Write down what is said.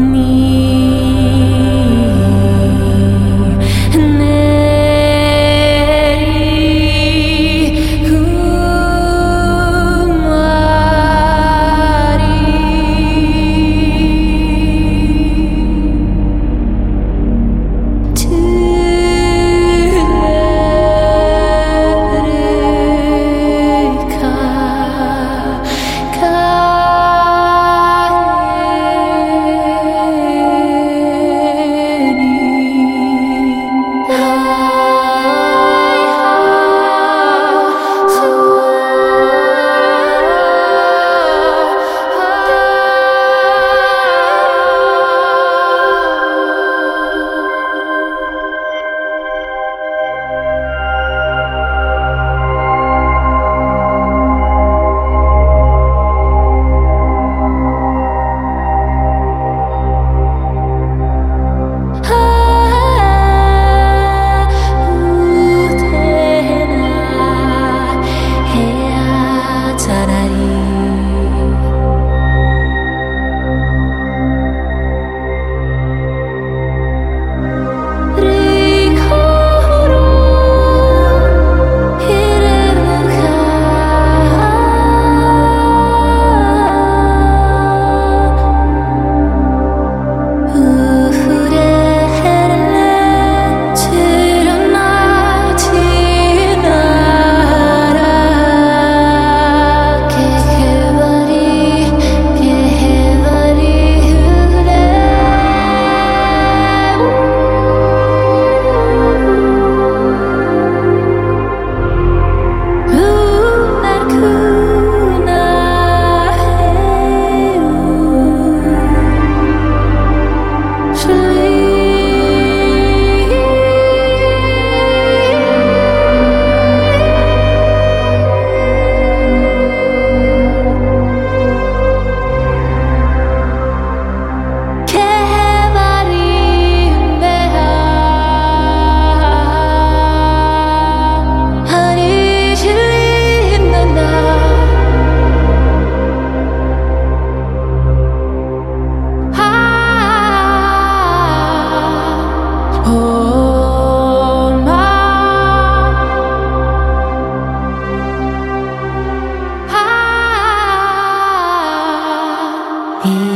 need Yeah.